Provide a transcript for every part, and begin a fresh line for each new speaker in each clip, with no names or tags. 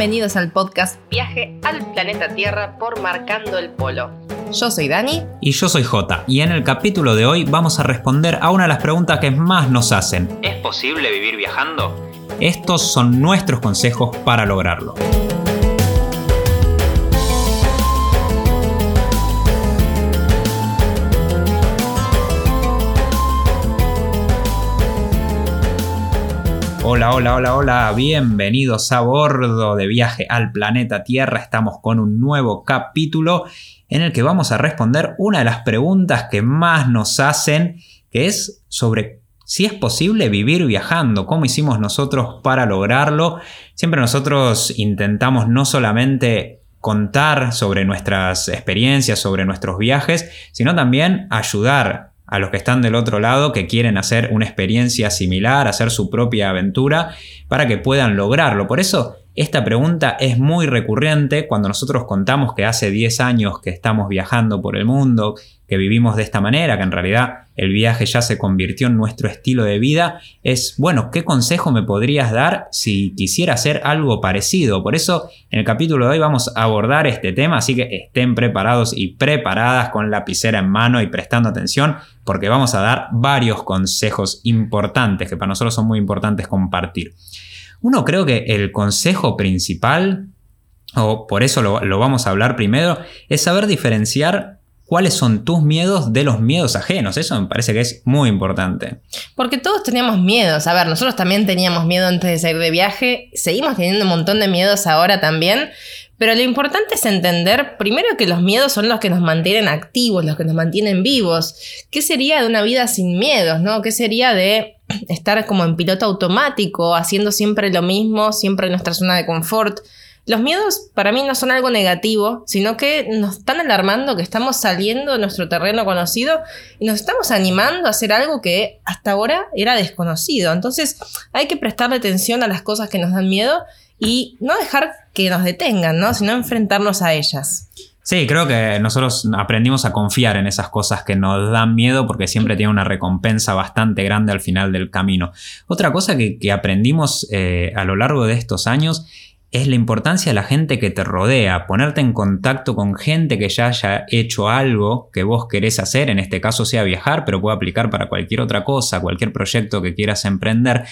Bienvenidos al podcast Viaje al planeta Tierra por Marcando el Polo. Yo soy Dani.
Y yo soy Jota. Y en el capítulo de hoy vamos a responder a una de las preguntas que más nos hacen.
¿Es posible vivir viajando?
Estos son nuestros consejos para lograrlo. Hola, hola, hola, hola, bienvenidos a bordo de viaje al planeta Tierra. Estamos con un nuevo capítulo en el que vamos a responder una de las preguntas que más nos hacen, que es sobre si es posible vivir viajando, cómo hicimos nosotros para lograrlo. Siempre nosotros intentamos no solamente contar sobre nuestras experiencias, sobre nuestros viajes, sino también ayudar a los que están del otro lado que quieren hacer una experiencia similar, hacer su propia aventura, para que puedan lograrlo. Por eso esta pregunta es muy recurrente cuando nosotros contamos que hace 10 años que estamos viajando por el mundo, que vivimos de esta manera, que en realidad el viaje ya se convirtió en nuestro estilo de vida, es, bueno, ¿qué consejo me podrías dar si quisiera hacer algo parecido? Por eso en el capítulo de hoy vamos a abordar este tema, así que estén preparados y preparadas con lapicera en mano y prestando atención, porque vamos a dar varios consejos importantes que para nosotros son muy importantes compartir. Uno creo que el consejo principal, o por eso lo, vamos a hablar primero, es saber diferenciar cuáles son tus miedos de los miedos ajenos. Eso me parece que es muy importante.
Porque todos teníamos miedos. A ver, nosotros también teníamos miedo antes de salir de viaje. Seguimos teniendo un montón de miedos ahora también. Pero lo importante es entender, primero, que los miedos son los que nos mantienen activos, los que nos mantienen vivos. ¿Qué sería de una vida sin miedos, no? ¿Qué sería de estar como en piloto automático, haciendo siempre lo mismo, siempre en nuestra zona de confort? Los miedos para mí no son algo negativo, sino que nos están alarmando que estamos saliendo de nuestro terreno conocido y nos estamos animando a hacer algo que hasta ahora era desconocido. Entonces hay que prestarle atención a las cosas que nos dan miedo y no dejar que nos detengan, ¿no? sino enfrentarnos a ellas.
Sí, creo que nosotros aprendimos a confiar en esas cosas que nos dan miedo porque siempre tiene una recompensa bastante grande al final del camino. Otra cosa que, aprendimos eh, a lo largo de estos años es la importancia de la gente que te rodea, ponerte en contacto con gente que ya haya hecho algo que vos querés hacer, en este caso sea viajar, pero puede aplicar para cualquier otra cosa, cualquier proyecto que quieras emprender.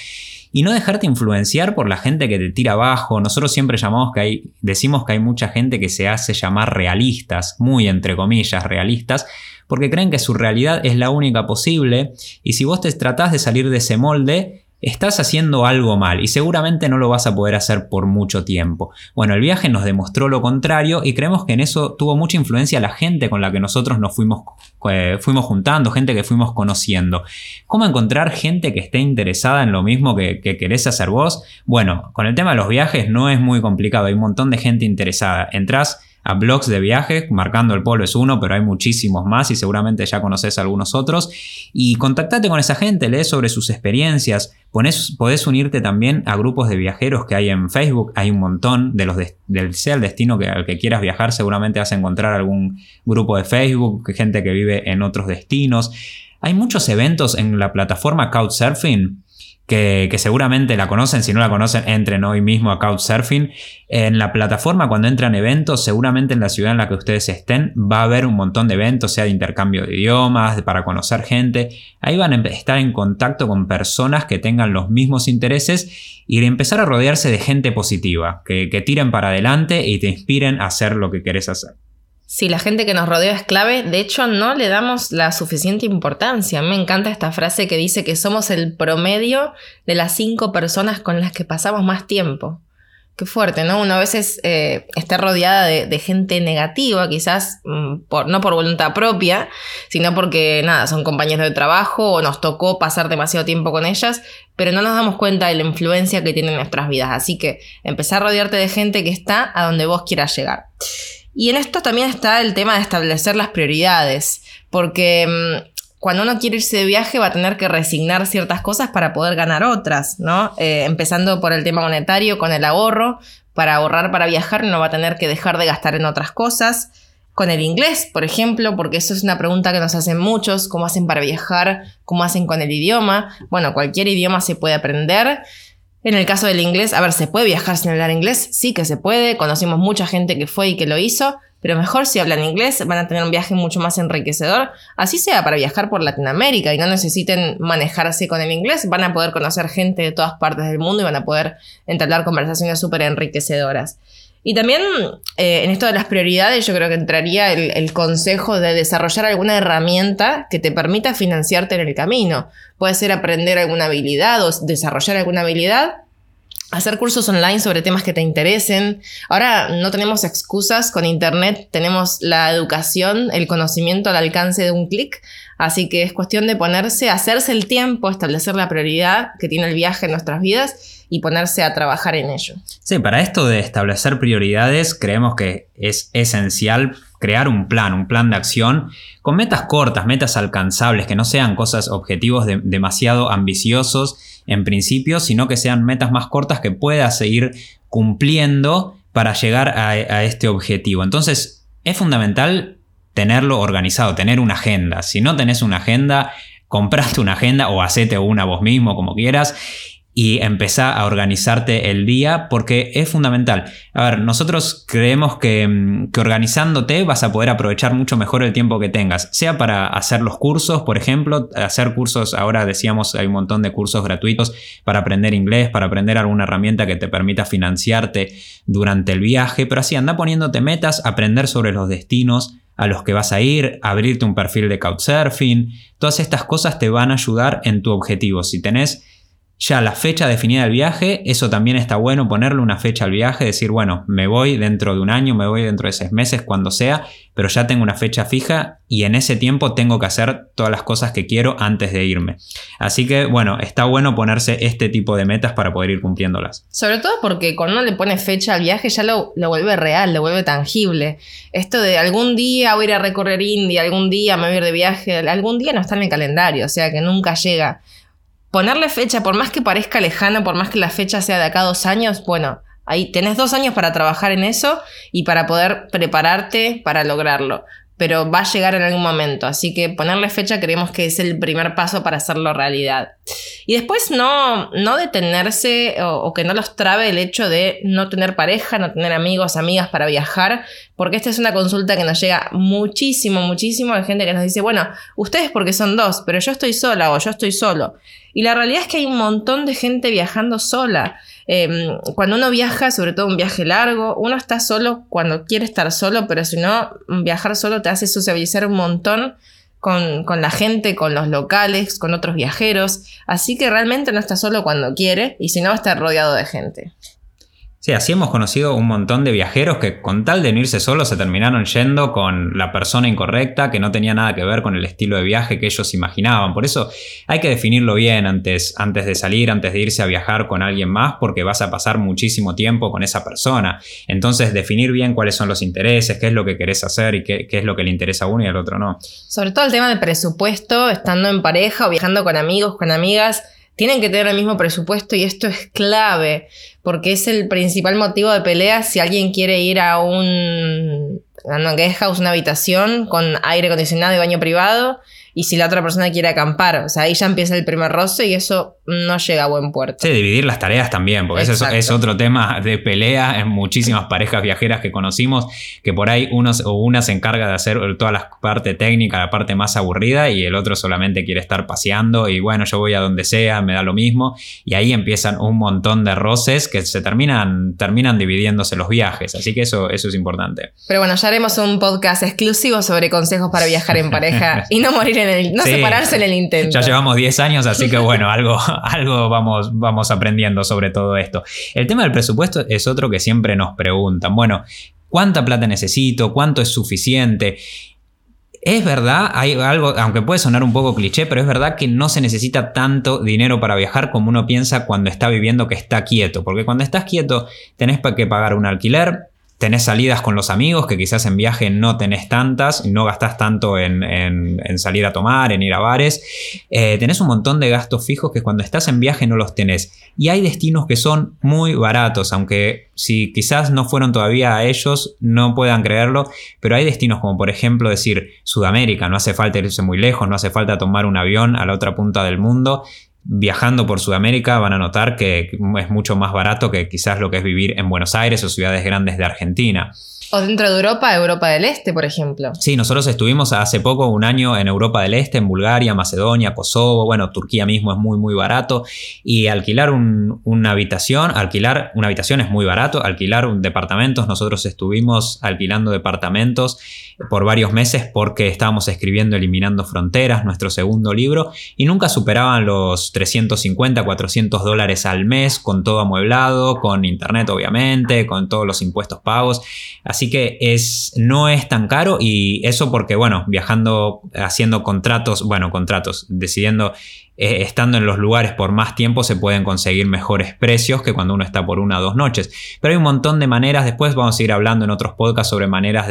Y no dejarte influenciar por la gente que te tira abajo. Nosotros siempre llamamos que hay, decimos que hay mucha gente que se hace llamar realistas, muy entre comillas realistas, porque creen que su realidad es la única posible. Y si vos te tratás de salir de ese molde, Estás haciendo algo mal y seguramente no lo vas a poder hacer por mucho tiempo. Bueno, el viaje nos demostró lo contrario y creemos que en eso tuvo mucha influencia la gente con la que nosotros nos fuimos, eh, fuimos juntando, gente que fuimos conociendo. ¿Cómo encontrar gente que esté interesada en lo mismo que, que querés hacer vos? Bueno, con el tema de los viajes no es muy complicado, hay un montón de gente interesada. Entrás a blogs de viajes, marcando el polo es uno, pero hay muchísimos más y seguramente ya conoces algunos otros. Y contactate con esa gente, lee sobre sus experiencias, podés unirte también a grupos de viajeros que hay en Facebook, hay un montón de los del sea el destino que, al que quieras viajar, seguramente vas a encontrar algún grupo de Facebook, gente que vive en otros destinos. Hay muchos eventos en la plataforma Couchsurfing que, seguramente la conocen, si no la conocen, entren hoy mismo a Couchsurfing. En la plataforma, cuando entran eventos, seguramente en la ciudad en la que ustedes estén, va a haber un montón de eventos, sea de intercambio de idiomas, para conocer gente. Ahí van a estar en contacto con personas que tengan los mismos intereses y empezar a rodearse de gente positiva, que, que tiren para adelante y te inspiren a hacer lo que querés hacer.
Sí, la gente que nos rodea es clave. De hecho, no le damos la suficiente importancia. Me encanta esta frase que dice que somos el promedio de las cinco personas con las que pasamos más tiempo. Qué fuerte, ¿no? Una a veces eh, está rodeada de, gente negativa, quizás mm, por, no por voluntad propia, sino porque, nada, son compañeros de trabajo o nos tocó pasar demasiado tiempo con ellas, pero no nos damos cuenta de la influencia que tienen en nuestras vidas. Así que empezar a rodearte de gente que está a donde vos quieras llegar. Y en esto también está el tema de establecer las prioridades, porque mm, cuando uno quiere irse de viaje va a tener que resignar ciertas cosas para poder ganar otras, ¿no? Eh, empezando por el tema monetario, con el ahorro, para ahorrar para viajar no va a tener que dejar de gastar en otras cosas. Con el inglés, por ejemplo, porque eso es una pregunta que nos hacen muchos, ¿cómo hacen para viajar? ¿Cómo hacen con el idioma? Bueno, cualquier idioma se puede aprender En el caso del inglés, a ver, ¿se puede viajar sin hablar inglés? Sí que se puede, conocimos mucha gente que fue y que lo hizo, pero mejor si hablan inglés van a tener un viaje mucho más enriquecedor, así sea para viajar por Latinoamérica y no necesiten manejarse con el inglés, van a poder conocer gente de todas partes del mundo y van a poder entablar conversaciones súper enriquecedoras. Y también eh, en esto de las prioridades yo creo que entraría el, el, consejo de desarrollar alguna herramienta que te permita financiarte en el camino. Puede ser aprender alguna habilidad o desarrollar alguna habilidad hacer cursos online sobre temas que te interesen. Ahora no tenemos excusas con Internet, tenemos la educación, el conocimiento al alcance de un clic, así que es cuestión de ponerse, hacerse el tiempo, establecer la prioridad que tiene el viaje en nuestras vidas y ponerse a trabajar en ello.
Sí, para esto de establecer prioridades creemos que es esencial crear un plan, un plan de acción con metas cortas, metas alcanzables, que no sean cosas, objetivos demasiado ambiciosos en principio, sino que sean metas más cortas que puedas seguir cumpliendo para llegar a, este objetivo. Entonces, es fundamental tenerlo organizado, tener una agenda. Si no tenés una agenda, compraste una agenda o hacete una vos mismo, como quieras, y empezar a organizarte el día porque es fundamental. A ver, nosotros creemos que, mm, que, organizándote vas a poder aprovechar mucho mejor el tiempo que tengas, sea para hacer los cursos, por ejemplo, hacer cursos, ahora decíamos, hay un montón de cursos gratuitos para aprender inglés, para aprender alguna herramienta que te permita financiarte durante el viaje, pero así anda poniéndote metas, aprender sobre los destinos a los que vas a ir, abrirte un perfil de Couchsurfing, todas estas cosas te van a ayudar en tu objetivo. Si tenés ya la fecha definida del viaje, eso también está bueno ponerle una fecha al viaje, decir, bueno, me voy dentro de un año, me voy dentro de seis meses, cuando sea, pero ya tengo una fecha fija y en ese tiempo tengo que hacer todas las cosas que quiero antes de irme. Así que, bueno, está bueno ponerse este tipo de metas para poder ir cumpliéndolas.
Sobre todo porque cuando uno le pone fecha al viaje ya lo, lo vuelve real, lo vuelve tangible. Esto de algún día voy a ir a recorrer India, algún día me voy a ir de viaje, algún día no está en el calendario, o sea que nunca llega ponerle fecha, por más que parezca lejano, por más que la fecha sea de acá dos años, bueno, ahí tenés dos años para trabajar en eso y para poder prepararte para lograrlo. Pero va a llegar en algún momento, así que ponerle fecha creemos que es el primer paso para hacerlo realidad. Y después no, no detenerse o, o, que no los trabe el hecho de no tener pareja, no tener amigos, amigas para viajar, porque esta es una consulta que nos llega muchísimo, muchísimo de gente que nos dice, bueno, ustedes porque son dos, pero yo estoy sola o yo estoy solo. Y la realidad es que hay un montón de gente viajando sola. Em, cuando uno viaja, sobre todo un viaje largo, uno está solo cuando quiere estar solo, pero si no, viajar solo te hace sociabilizar un montón con, con, la gente, con los locales, con otros viajeros. Así que realmente no está solo cuando quiere y si no, estar rodeado de gente.
Sí, así hemos conocido un montón de viajeros que con tal de no irse solos se terminaron yendo con la persona incorrecta que no tenía nada que ver con el estilo de viaje que ellos imaginaban. Por eso hay que definirlo bien antes, antes de salir, antes de irse a viajar con alguien más, porque vas a pasar muchísimo tiempo con esa persona. Entonces, definir bien cuáles son los intereses, qué es lo que querés hacer y qué, qué es lo que le interesa a uno y al otro no.
Sobre todo el tema del presupuesto, estando en pareja o viajando con amigos, con amigas tienen que tener el mismo presupuesto y esto es clave porque es el principal motivo de pelea si alguien quiere ir a un house, una habitación con aire acondicionado y baño privado y si la otra persona quiere acampar. O sea, ahí ya empieza el primer roce y eso no llega a buen puerto.
Sí, dividir las tareas también, porque eso es, otro tema de pelea en muchísimas parejas viajeras que conocimos, que por ahí unos o una se encarga de hacer toda la parte técnica, la parte más aburrida, y el otro solamente quiere estar paseando y bueno, yo voy a donde sea, me da lo mismo, y ahí empiezan un montón de roces que se terminan, terminan dividiéndose los viajes, así que eso, eso es importante.
Pero bueno, ya haremos un podcast exclusivo sobre consejos para viajar en pareja y no morir en no separarse en el intento.
Ya llevamos 10 años, así que bueno, algo, algo vamos, vamos aprendiendo sobre todo esto. El tema del presupuesto es otro que siempre nos preguntan. Bueno, ¿cuánta plata necesito? ¿Cuánto es suficiente? Es verdad, hay algo, aunque puede sonar un poco cliché, pero es verdad que no se necesita tanto dinero para viajar como uno piensa cuando está viviendo que está quieto. Porque cuando estás quieto tenés que pagar un alquiler, tenés salidas con los amigos, que quizás en viaje no tenés tantas, no gastás tanto en, salir a tomar, en ir a bares. Eh, tenés un montón de gastos fijos que cuando estás en viaje no los tenés. Y hay destinos que son muy baratos, aunque si quizás no fueron todavía a ellos, no puedan creerlo, pero hay destinos como por ejemplo decir Sudamérica, no hace falta irse muy lejos, no hace falta tomar un avión a la otra punta del mundo viajando por Sudamérica van a notar que es mucho más barato que quizás lo que es vivir en Buenos Aires o ciudades grandes de Argentina.
O dentro de Europa, Europa del Este, por ejemplo.
Sí, nosotros estuvimos hace poco, un año, en Europa del Este, en Bulgaria, Macedonia, Kosovo, bueno, Turquía mismo es muy, muy barato. Y alquilar una habitación, alquilar una habitación es muy barato, alquilar un departamentos, nosotros estuvimos alquilando departamentos por varios meses porque estábamos escribiendo Eliminando Fronteras, nuestro segundo libro, y nunca superaban los 350, 400 dólares al mes, con todo amueblado, con internet obviamente, con todos los impuestos pagos. Que es, no es tan caro y eso porque, bueno, viajando, haciendo contratos, bueno, contratos, decidiendo eh, estando en los lugares por más tiempo se pueden conseguir mejores precios que cuando uno está por una o dos noches. Pero hay un montón de maneras, después vamos a ir hablando en otros podcasts sobre maneras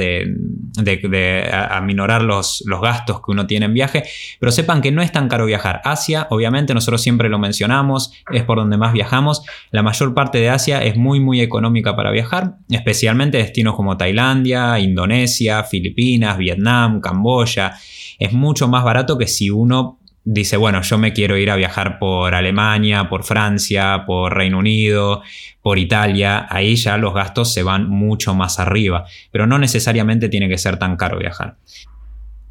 de, de, aminorar los, los, gastos que uno tiene en viaje, pero sepan que no es tan caro viajar. Asia, obviamente, nosotros siempre lo mencionamos, es por donde más viajamos. La mayor parte de Asia es muy, muy económica para viajar, especialmente destinos como Tailandia, Indonesia, Filipinas, Vietnam, Camboya. Es mucho más barato que si uno dice, bueno, yo me quiero ir a viajar por Alemania, por Francia, por Reino Unido, por Italia, ahí ya los gastos se van mucho más arriba, pero no necesariamente tiene que ser tan caro viajar.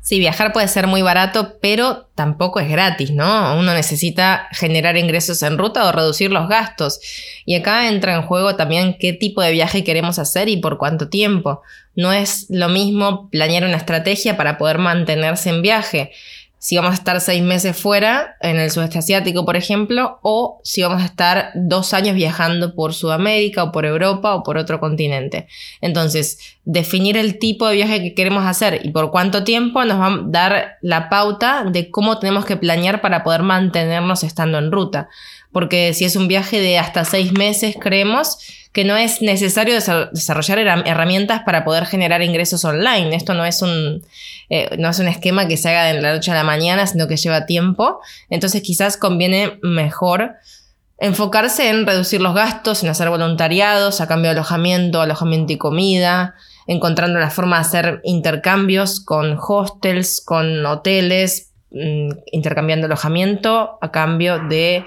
Sí, viajar puede ser muy barato, pero tampoco es gratis, ¿no? Uno necesita generar ingresos en ruta o reducir los gastos. Y acá entra en juego también qué tipo de viaje queremos hacer y por cuánto tiempo. No es lo mismo planear una estrategia para poder mantenerse en viaje si vamos a estar seis meses fuera, en el sudeste asiático, por ejemplo, o si vamos a estar dos años viajando por Sudamérica o por Europa o por otro continente. Entonces, definir el tipo de viaje que queremos hacer y por cuánto tiempo nos va a dar la pauta de cómo tenemos que planear para poder mantenernos estando en ruta. Porque si es un viaje de hasta seis meses, creemos, que no es necesario desarrollar herramientas para poder generar ingresos online. Esto no es un, eh, no es un esquema que se haga de la noche a la mañana, sino que lleva tiempo. Entonces quizás conviene mejor enfocarse en reducir los gastos, en hacer voluntariados a cambio de alojamiento, alojamiento y comida, encontrando la forma de hacer intercambios con hostels, con hoteles, mm, intercambiando alojamiento a cambio de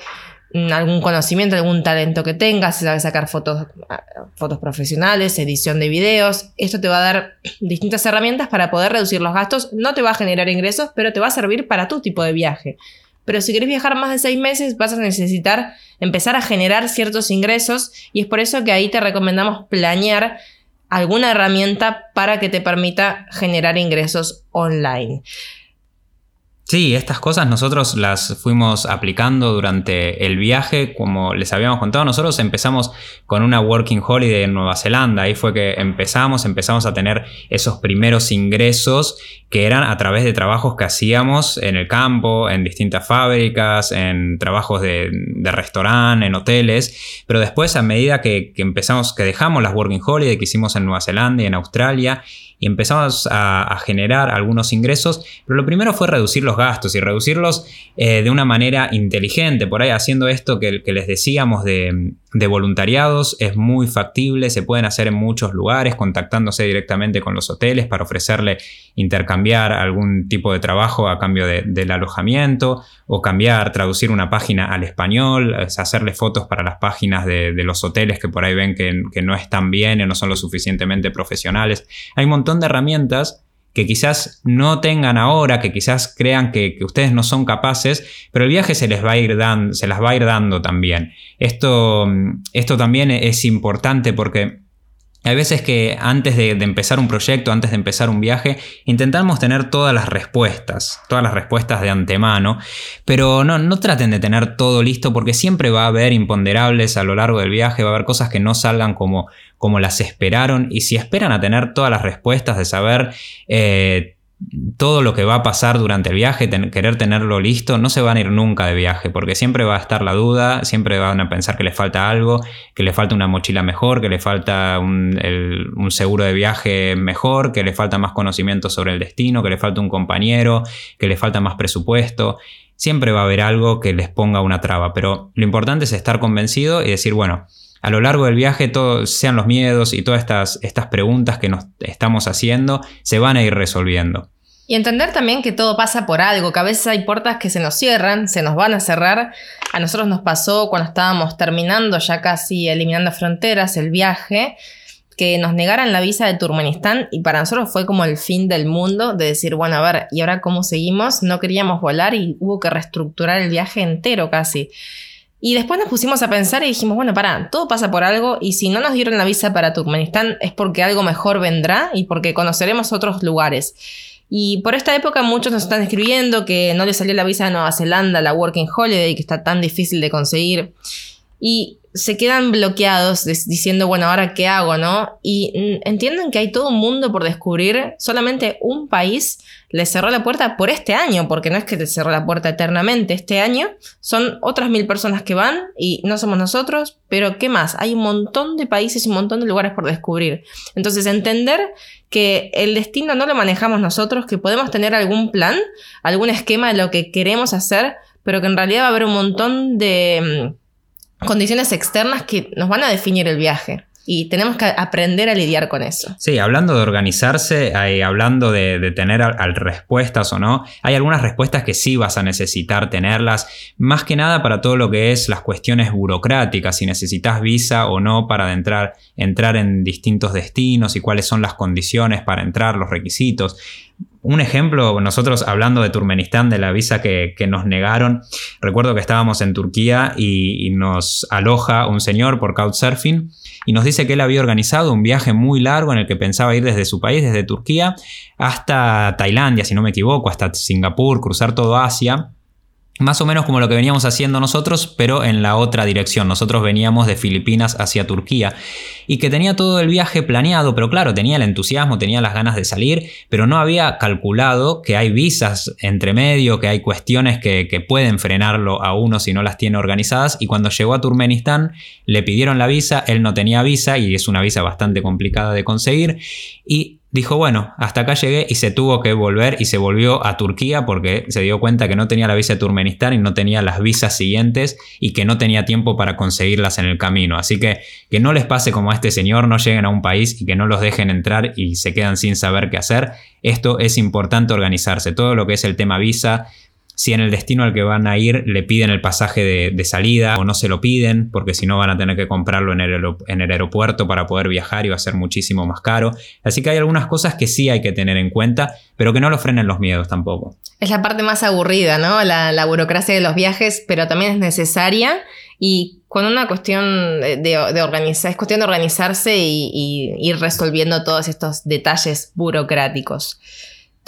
Mm, algún conocimiento, algún talento que tengas, si sabes sacar fotos, ah, fotos profesionales, edición de videos. Esto te va a dar distintas herramientas para poder reducir los gastos. No te va a generar ingresos, pero te va a servir para tu tipo de viaje. Pero si quieres viajar más de seis meses, vas a necesitar empezar a generar ciertos ingresos y es por eso que ahí te recomendamos planear alguna herramienta para que te permita generar ingresos online.
Sí, estas cosas nosotros las fuimos aplicando durante el viaje, como les habíamos contado, nosotros empezamos con una working holiday en Nueva Zelanda, ahí fue que empezamos, empezamos a tener esos primeros ingresos que eran a través de trabajos que hacíamos en el campo, en distintas fábricas, en trabajos de, restaurante, en hoteles, pero después a medida que, que empezamos, que dejamos las working holiday que hicimos en Nueva Zelanda y en Australia, y empezamos a, generar algunos ingresos, pero lo primero fue reducir los gastos y reducirlos eh, de una manera inteligente, por ahí haciendo esto que, que les decíamos de, de voluntariados es muy factible, se pueden hacer en muchos lugares, contactándose directamente con los hoteles para ofrecerle intercambiar algún tipo de trabajo a cambio del alojamiento o cambiar, traducir una página al español, hacerle fotos para las páginas de, los hoteles que por ahí ven que, que no están bien o no son lo suficientemente profesionales. Hay un montón de herramientas que quizás no tengan ahora, que quizás crean que, ustedes no son capaces, pero el viaje se les va a ir dando, se las va a ir dando también. Esto, esto también es importante porque hay veces que antes de, empezar un proyecto, antes de empezar un viaje, intentamos tener todas las respuestas, todas las respuestas de antemano, pero no, no traten de tener todo listo porque siempre va a haber imponderables a lo largo del viaje, va a haber cosas que no salgan como, como las esperaron y si esperan a tener todas las respuestas de saber... Eh, todo lo que va a pasar durante el viaje, querer tenerlo listo, no se van a ir nunca de viaje, porque siempre va a estar la duda, siempre van a pensar que le falta algo, que le falta una mochila mejor, que le falta un, un, seguro de viaje mejor, que le falta más conocimiento sobre el destino, que le falta un compañero, que le falta más presupuesto. Siempre va a haber algo que les ponga una traba, pero lo importante es estar convencido y decir, bueno, a lo largo del viaje, todos, sean los miedos y todas estas, estas preguntas que nos estamos haciendo, se van a ir resolviendo.
Y entender también que todo pasa por algo, que a veces hay puertas que se nos cierran, se nos van a cerrar. A nosotros nos pasó cuando estábamos terminando, ya casi eliminando fronteras, el viaje, que nos negaran la visa de Turkmenistán y para nosotros fue como el fin del mundo de decir, bueno, a ver, ¿y ahora cómo seguimos? No queríamos volar y hubo que reestructurar el viaje entero casi. Y después nos pusimos a pensar y dijimos, bueno, para, todo pasa por algo y si no nos dieron la visa para Turkmenistán es porque algo mejor vendrá y porque conoceremos otros lugares. Y por esta época muchos nos están escribiendo que no les salió la visa de Nueva Zelanda, la Working Holiday, que está tan difícil de conseguir. Y se quedan bloqueados diciendo, bueno, ahora qué hago, ¿no? Y entienden que hay todo un mundo por descubrir. Solamente un país les cerró la puerta por este año, porque no es que les cerró la puerta eternamente. Este año son otras mil personas que van y no somos nosotros, pero ¿qué más? Hay un montón de países y un montón de lugares por descubrir. Entonces, entender que el destino no lo manejamos nosotros, que podemos tener algún plan, algún esquema de lo que queremos hacer, pero que en realidad va a haber un montón de mm, condiciones externas que nos van a definir el viaje. Y tenemos que aprender a lidiar con eso.
Sí, hablando de organizarse, hablando de, tener respuestas o no, hay algunas respuestas que sí vas a necesitar tenerlas, más que nada para todo lo que es las cuestiones burocráticas, si necesitas visa o no para entrar, entrar en distintos destinos y cuáles son las condiciones para entrar, los requisitos. Un ejemplo, nosotros hablando de Turkmenistán, de la visa que, nos negaron, recuerdo que estábamos en Turquía y, y, nos aloja un señor por Couchsurfing y nos dice que él había organizado un viaje muy largo en el que pensaba ir desde su país, desde Turquía, hasta Tailandia, si no me equivoco, hasta Singapur, cruzar todo Asia más o menos como lo que veníamos haciendo nosotros, pero en la otra dirección. Nosotros veníamos de Filipinas hacia Turquía y que tenía todo el viaje planeado, pero claro, tenía el entusiasmo, tenía las ganas de salir, pero no había calculado que hay visas entre medio, que hay cuestiones que, que pueden frenarlo a uno si no las tiene organizadas. Y cuando llegó a Turkmenistán, le pidieron la visa, él no tenía visa y es una visa bastante complicada de conseguir. Y dijo, bueno, hasta acá llegué y se tuvo que volver y se volvió a Turquía porque se dio cuenta que no tenía la visa de Turkmenistán y no tenía las visas siguientes y que no tenía tiempo para conseguirlas en el camino. Así que que no les pase como a este señor, no lleguen a un país y que no los dejen entrar y se quedan sin saber qué hacer. Esto es importante organizarse. Todo lo que es el tema visa, si en el destino al que van a ir le piden el pasaje de, salida o no se lo piden, porque si no van a tener que comprarlo en el, aeropuerto para poder viajar y va a ser muchísimo más caro. Así que hay algunas cosas que sí hay que tener en cuenta, pero que no lo frenen los miedos tampoco.
Es la parte más aburrida, ¿no? La, burocracia de los viajes, pero también es necesaria. Y con una cuestión de, organizar, es cuestión de organizarse y, y ir resolviendo todos estos detalles burocráticos.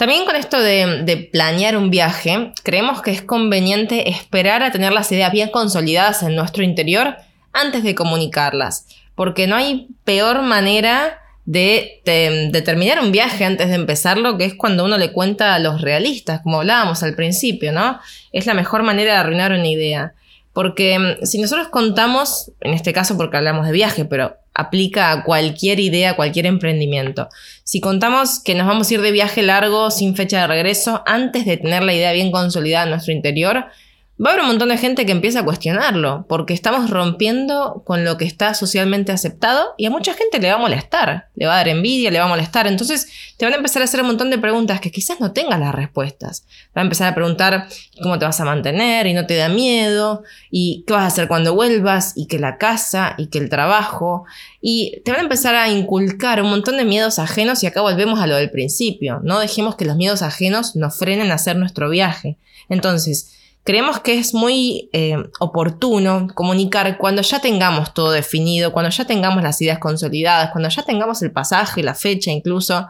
También con esto de, planear un viaje, creemos que es conveniente esperar a tener las ideas bien consolidadas en nuestro interior antes de comunicarlas, porque no hay peor manera de, de, terminar un viaje antes de empezarlo, que es cuando uno le cuenta a los realistas, como hablábamos al principio, ¿no? Es la mejor manera de arruinar una idea. Porque mm, si nosotros contamos, en este caso porque hablamos de viaje, pero aplica a cualquier idea, cualquier emprendimiento. Si contamos que nos vamos a ir de viaje largo sin fecha de regreso, antes de tener la idea bien consolidada en nuestro interior, va a haber un montón de gente que empieza a cuestionarlo, porque estamos rompiendo con lo que está socialmente aceptado y a mucha gente le va a molestar, le va a dar envidia, le va a molestar. Entonces te van a empezar a hacer un montón de preguntas que quizás no tengas las respuestas. Va a empezar a preguntar cómo te vas a mantener y no te da miedo, y qué vas a hacer cuando vuelvas, y que la casa, y que el trabajo. Y te van a empezar a inculcar un montón de miedos ajenos y acá volvemos a lo del principio. No dejemos que los miedos ajenos nos frenen a hacer nuestro viaje. Entonces, Creemos que es muy eh, oportuno comunicar cuando ya tengamos todo definido, cuando ya tengamos las ideas consolidadas, cuando ya tengamos el pasaje, la fecha incluso,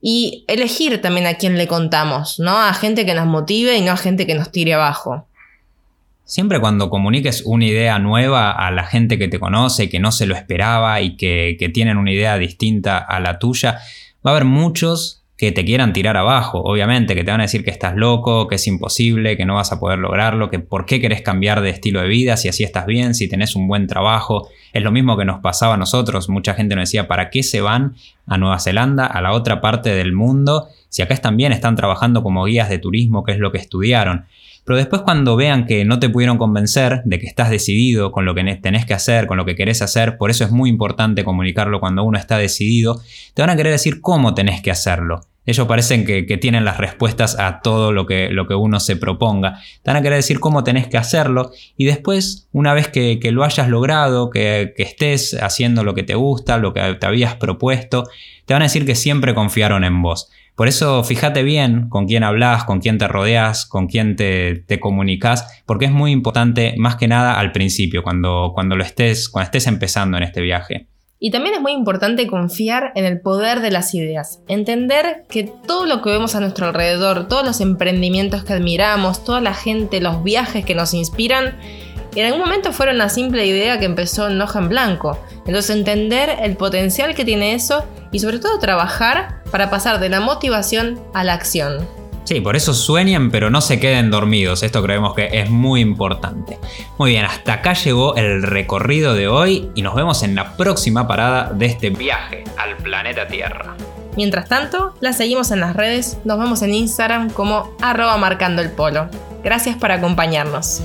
y elegir también a quién le contamos, ¿no? A gente que nos motive y no a gente que nos tire abajo.
Siempre cuando comuniques una idea nueva a la gente que te conoce, que no se lo esperaba y que, que tienen una idea distinta a la tuya, va a haber muchos que te quieran tirar abajo, obviamente, que te van a decir que estás loco, que es imposible, que no vas a poder lograrlo, que por qué querés cambiar de estilo de vida si así estás bien, si tenés un buen trabajo. Es lo mismo que nos pasaba a nosotros. Mucha gente nos decía, ¿para qué se van a Nueva Zelanda, a la otra parte del mundo, si acá están bien, están trabajando como guías de turismo, que es lo que estudiaron? Pero después cuando vean que no te pudieron convencer de que estás decidido con lo que tenés que hacer, con lo que querés hacer, por eso es muy importante comunicarlo cuando uno está decidido, te van a querer decir cómo tenés que hacerlo. Ellos parecen que, tienen las respuestas a todo lo que, lo que, uno se proponga. Te van a querer decir cómo tenés que hacerlo y después, una vez que, lo hayas logrado, que, estés haciendo lo que te gusta, lo que te habías propuesto, te van a decir que siempre confiaron en vos. Por eso fíjate bien con quién hablas, con quién te rodeas, con quién te, te comunicas, porque es muy importante más que nada al principio, cuando, cuando, lo estés, cuando estés empezando en este viaje.
Y también es muy importante confiar en el poder de las ideas, entender que todo lo que vemos a nuestro alrededor, todos los emprendimientos que admiramos, toda la gente, los viajes que nos inspiran, en algún momento fueron una simple idea que empezó en hoja en blanco. Entonces entender el potencial que tiene eso y sobre todo trabajar para pasar de la motivación a la acción.
Sí, por eso sueñen, pero no se queden dormidos. Esto creemos que es muy importante. Muy bien, hasta acá llegó el recorrido de hoy y nos vemos en la próxima parada de este viaje al planeta Tierra.
Mientras tanto, la seguimos en las redes, nos vemos en Instagram como arroba marcando el polo. Gracias por acompañarnos.